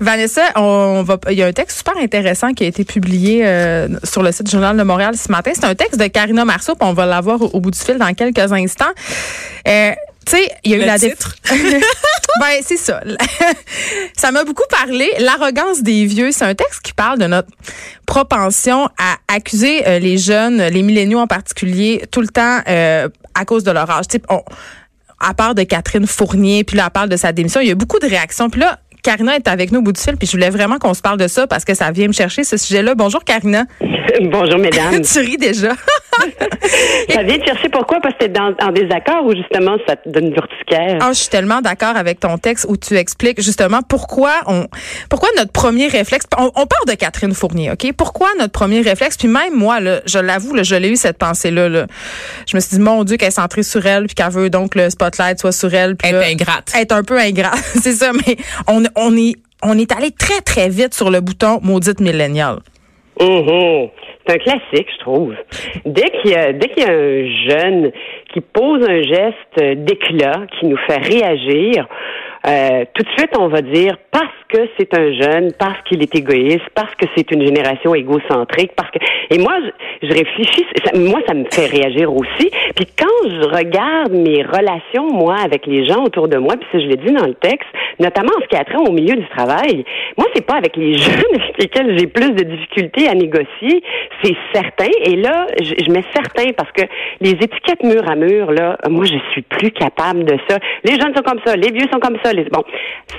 Vanessa, on va, il y a un texte super intéressant qui a été publié euh, sur le site du Journal de Montréal ce matin. C'est un texte de Karina Marceau, on va l'avoir au, bout du fil dans quelques instants. Euh, tu sais, il y a eu la titre? ben, c'est ça. ça m'a beaucoup parlé. L'arrogance des vieux, c'est un texte qui parle de notre propension à accuser euh, les jeunes, les milléniaux en particulier, tout le temps euh, à cause de leur âge. T'sais, on, à part de Catherine Fournier, puis là, part de sa démission, il y a beaucoup de réactions. Puis là, Karina est avec nous au bout du fil, puis je voulais vraiment qu'on se parle de ça parce que ça vient me chercher ce sujet-là. Bonjour Karina. Bonjour mesdames. tu ris déjà. ça vient te chercher pourquoi? Parce que tu es dans, en désaccord ou justement ça te donne l'urticaire? Ah, je suis tellement d'accord avec ton texte où tu expliques justement pourquoi on pourquoi notre premier réflexe on, on part de Catherine Fournier, OK? Pourquoi notre premier réflexe? Puis même moi là, je l'avoue, je l'ai eu cette pensée là, là, Je me suis dit mon dieu qu'elle est centrée sur elle puis qu'elle veut donc le spotlight soit sur elle puis être ingrate. Être un peu ingrate, c'est ça mais on on est on est allé très très vite sur le bouton maudite millénial. Mm C'est un classique, je trouve. Dès qu'il y a, y a un jeune qui pose un geste d'éclat qui nous fait réagir, euh, tout de suite on va dire parce que c'est un jeune, parce qu'il est égoïste, parce que c'est une génération égocentrique, parce que et moi je, réfléchis, moi ça me fait réagir aussi. Puis quand je regarde mes relations moi avec les gens autour de moi, puis ça je l'ai dit dans le texte, notamment en ce qui a trait au milieu du travail, moi c'est pas avec les jeunes avec lesquels j'ai plus de difficultés à négocier, c'est certain. Et là je, je mets certain parce que les étiquettes mur à mur là, moi je suis plus capable de ça. Les jeunes sont comme ça, les vieux sont comme ça. Les, bon,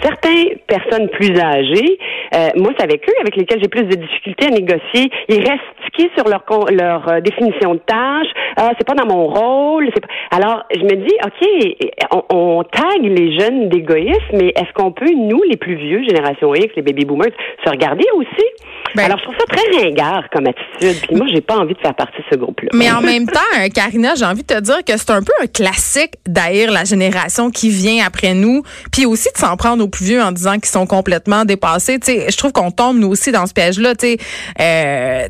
certaines personnes plus âgés, euh, moi, c'est avec eux avec lesquels j'ai plus de difficultés à négocier. Ils restent stickés sur leur leur euh, définition de tâche. Ah, c'est pas dans mon rôle. Pas... Alors, je me dis, ok, on, on tag les jeunes d'égoïsme, mais est-ce qu'on peut, nous, les plus vieux, génération X, les baby boomers, se regarder aussi? Ben, Alors, je trouve ça très ringard comme attitude. Puis moi, j'ai pas envie de faire partie de ce groupe-là. Mais en même temps, euh, Karina, j'ai envie de te dire que c'est un peu un classique d'haïr la génération qui vient après nous, puis aussi de s'en prendre aux plus vieux en disant qu'ils sont complètement dépassés. Tu sais, je trouve qu'on tombe nous aussi dans ce piège-là. Tu sais, euh,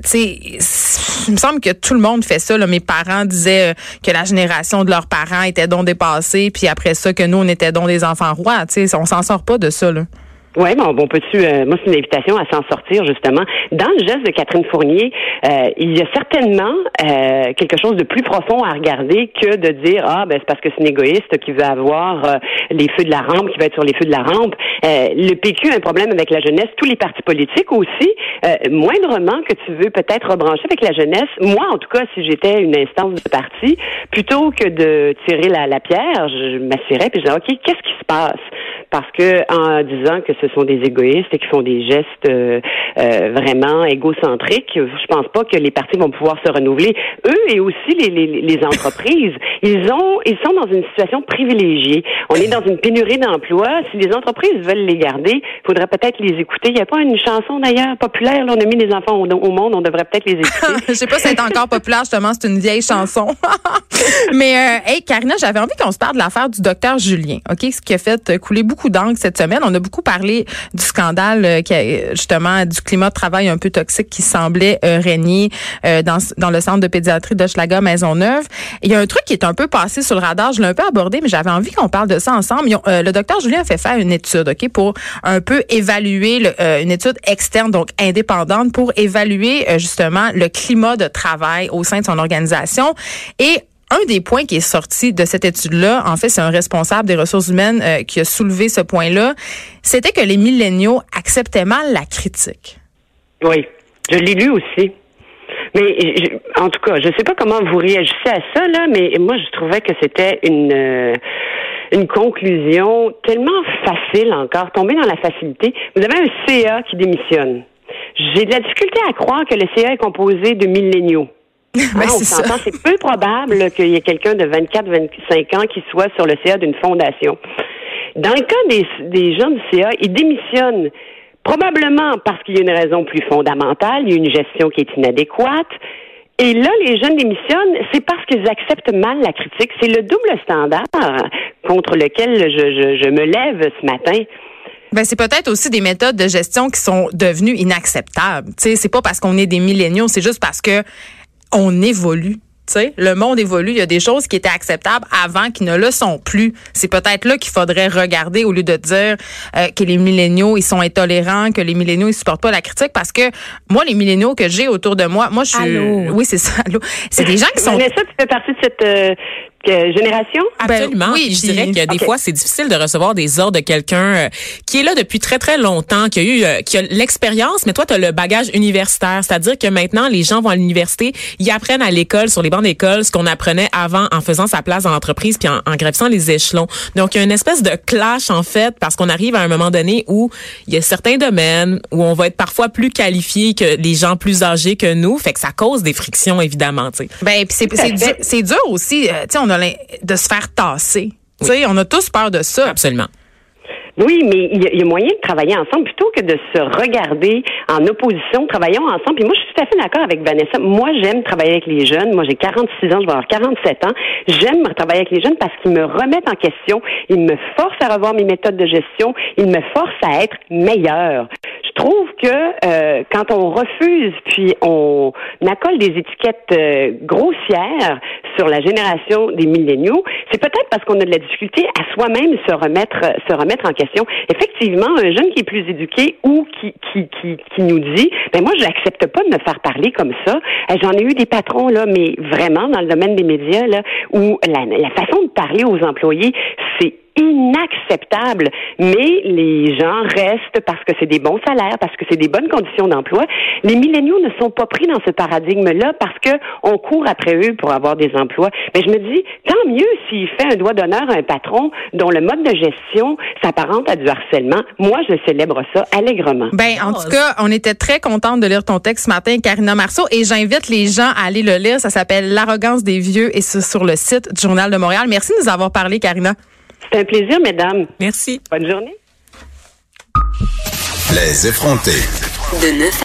il me semble que tout le monde fait ça. Mes parents disaient euh, que la génération de leurs parents était donc dépassée, puis après ça que nous on était donc des enfants rois. Tu sais, on s'en sort pas de ça. Là. Oui, bon, bon peut-tu, euh, moi, c'est une invitation à s'en sortir, justement. Dans le geste de Catherine Fournier, euh, il y a certainement euh, quelque chose de plus profond à regarder que de dire, ah, ben, c'est parce que c'est une égoïste qui veut avoir les feux de la rampe, qui va être sur les feux de la rampe. le PQ a un problème avec la jeunesse, tous les partis politiques aussi. moindrement que tu veux peut-être rebrancher avec la jeunesse, moi, en tout cas, si j'étais une instance de parti, plutôt que de tirer la, pierre, je m'assierais puis je disais, OK, qu'est-ce qui se passe? Parce que en disant que ce sont des égoïstes et qui font des gestes euh, euh, vraiment égocentriques. Je pense pas que les partis vont pouvoir se renouveler. Eux et aussi les, les, les entreprises, ils ont ils sont dans une situation privilégiée. On est dans une pénurie d'emplois. Si les entreprises veulent les garder, il faudrait peut-être les écouter. Il n'y a pas une chanson d'ailleurs populaire. Là, on a mis les enfants au, monde. On devrait peut-être les écouter. Je sais pas si c'est encore populaire justement. C'est une vieille chanson. Mais euh, hey, Karina, j'avais envie qu'on se parle de l'affaire du docteur Julien. Ok, ce qui a fait couler beaucoup cette semaine. On a beaucoup parlé du scandale euh, qui a, justement du climat de travail un peu toxique qui semblait euh, régner euh, dans, dans le centre de pédiatrie de Schlager Maisonneuve. Il y a un truc qui est un peu passé sur le radar, je l'ai un peu abordé, mais j'avais envie qu'on parle de ça ensemble. le docteur Julien a fait faire une étude, OK, pour un peu évaluer une étude externe, donc indépendante, pour évaluer justement le climat de travail au sein de son organisation. Et un des points qui est sorti de cette étude-là, en fait, c'est un responsable des ressources humaines euh, qui a soulevé ce point-là, c'était que les milléniaux acceptaient mal la critique. Oui, je l'ai lu aussi. Mais en tout cas, je ne sais pas comment vous réagissez à ça, mais moi, je trouvais que c'était une, euh, une conclusion tellement facile encore, tomber dans la facilité. Vous avez un CA qui démissionne. J'ai de la difficulté à croire que le CA est composé de milléniaux. Ben, c'est peu probable qu'il y ait quelqu'un de 24-25 ans qui soit sur le CA d'une fondation. Dans le cas des, des gens du CA, ils démissionnent probablement parce qu'il y a une raison plus fondamentale, il y a une gestion qui est inadéquate. Et là, les jeunes démissionnent, c'est parce qu'ils acceptent mal la critique. C'est le double standard contre lequel je, je, me lève ce matin. Ben, c'est peut-être aussi des méthodes de gestion qui sont devenues inacceptables. Tu sais, c'est pas parce qu'on est des milléniaux, c'est juste parce que on évolue. sais, le monde évolue. Il y a des choses qui étaient acceptables avant qui ne le sont plus. C'est peut-être là qu'il faudrait regarder au lieu de dire euh, que les milléniaux, ils sont intolérants, que les milléniaux, ils supportent pas la critique parce que moi, les milléniaux que j'ai autour de moi, moi, je suis... Allô? Oui, c'est ça. Allô? C'est des gens qui sont... Vanessa, tu fais partie de cette euh, génération? Absolument. Ben, oui, Puis je dirais que des fois, c'est difficile de recevoir des ordres de quelqu'un euh, qui est là depuis très, très longtemps, qui a eu euh, qui a l'expérience, mais toi, tu as le bagage universitaire. C'est-à-dire que maintenant, les gens vont à l'université, ils apprennent à l'école, sur les bancs d'école, ce qu'on apprenait avant en faisant sa place dans l'entreprise puis en, en gravissant les échelons. Donc, il y a une espèce de clash, en fait, parce qu'on arrive à un moment donné où il y a certains domaines où on va être parfois plus qualifié que les gens plus âgés que nous. Fait que ça cause des frictions, évidemment, tu sais. Ben, puis c'est dur aussi, euh, tu sais, on a de se faire tasser. Tu sais, on a tous peur de ça. Absolument. Oui, mais il y, y a moyen de travailler ensemble plutôt que de se regarder en opposition. Travaillons ensemble. Puis moi, je suis tout à fait d'accord avec Vanessa. Moi, j'aime travailler avec les jeunes. Moi, j'ai 46 ans, je vais avoir 47 ans. J'aime travailler avec les jeunes parce qu'ils me remettent en question. Ils me forcent à revoir mes méthodes de gestion. Ils me forcent à être meilleur. Je euh, quand on refuse puis on accole des étiquettes euh, grossières sur la génération des milléniaux, c'est peut-être parce qu'on a de la difficulté à soi-même se remettre se remettre en question. Effectivement, un jeune qui est plus éduqué ou qui nous dit, ben moi j'accepte pas de me faire parler comme ça. Euh, J'en ai eu des patrons là, mais vraiment dans le domaine des médias là, où la, la façon de parler aux employés, c'est inacceptable, mais les gens restent parce que c'est des bons salaires, parce que c'est des bonnes conditions d'emploi. Les milléniaux ne sont pas pris dans ce paradigme-là parce que on court après eux pour avoir des emplois. Mais je me dis, tant mieux s'il fait un doigt d'honneur à un patron dont le mode de gestion s'apparente à du harcèlement. Moi, je célèbre ça allègrement. Ben, en tout cas, on était très contente de lire ton texte ce matin, Karina Marceau, et j'invite les gens à aller le lire. Ça s'appelle L'arrogance des vieux et c'est sur le site du Journal de Montréal. Merci de nous avoir parlé, Karina. C'est un plaisir, mesdames. Merci. Bonne journée. Les effrontés. De 9